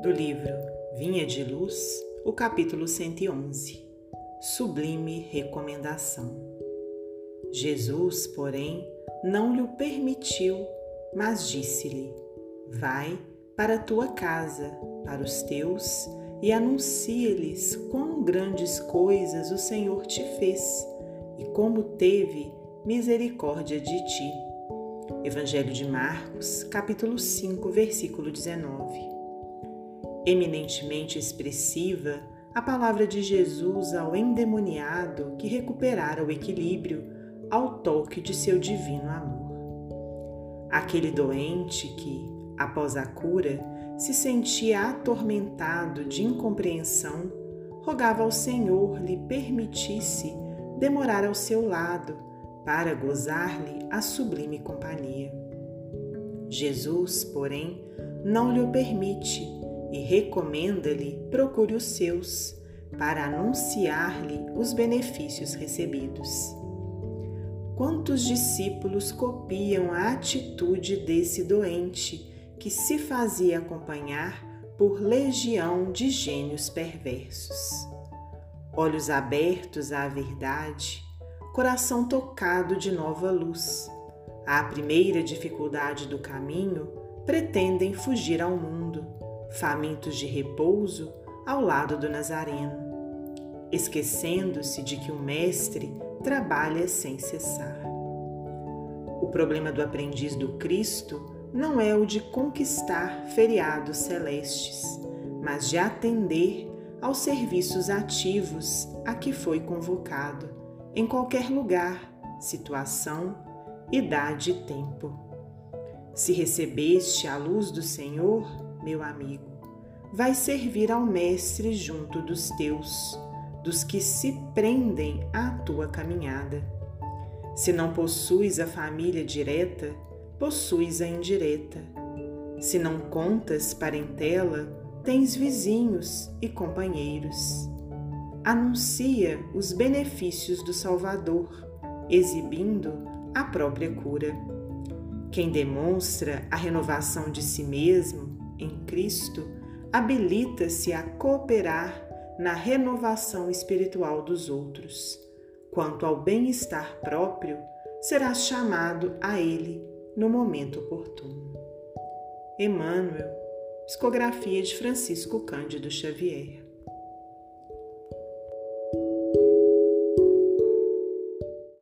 do livro Vinha de Luz, o capítulo 111 Sublime Recomendação. Jesus, porém, não lhe permitiu, mas disse-lhe: Vai para a tua casa, para os teus, e anuncia-lhes quão grandes coisas o Senhor te fez e como teve misericórdia de ti. Evangelho de Marcos, capítulo 5, versículo 19 eminentemente expressiva a palavra de Jesus ao endemoniado que recuperara o equilíbrio ao toque de seu divino amor. Aquele doente que, após a cura, se sentia atormentado de incompreensão, rogava ao Senhor lhe permitisse demorar ao seu lado para gozar-lhe a sublime companhia. Jesus, porém, não lhe o permite e recomenda-lhe procure os seus, para anunciar-lhe os benefícios recebidos. Quantos discípulos copiam a atitude desse doente que se fazia acompanhar por legião de gênios perversos? Olhos abertos à verdade, coração tocado de nova luz. À primeira dificuldade do caminho, pretendem fugir ao mundo famintos de repouso ao lado do Nazareno, esquecendo-se de que o Mestre trabalha sem cessar. O problema do aprendiz do Cristo não é o de conquistar feriados celestes, mas de atender aos serviços ativos a que foi convocado, em qualquer lugar, situação, idade e tempo. Se recebeste a luz do Senhor, meu amigo, vai servir ao Mestre junto dos teus, dos que se prendem à tua caminhada. Se não possuis a família direta, possuis a indireta. Se não contas parentela, tens vizinhos e companheiros. Anuncia os benefícios do Salvador, exibindo a própria cura. Quem demonstra a renovação de si mesmo em Cristo, habilita-se a cooperar na renovação espiritual dos outros. Quanto ao bem-estar próprio, serás chamado a ele no momento oportuno. Emmanuel, psicografia de Francisco Cândido Xavier.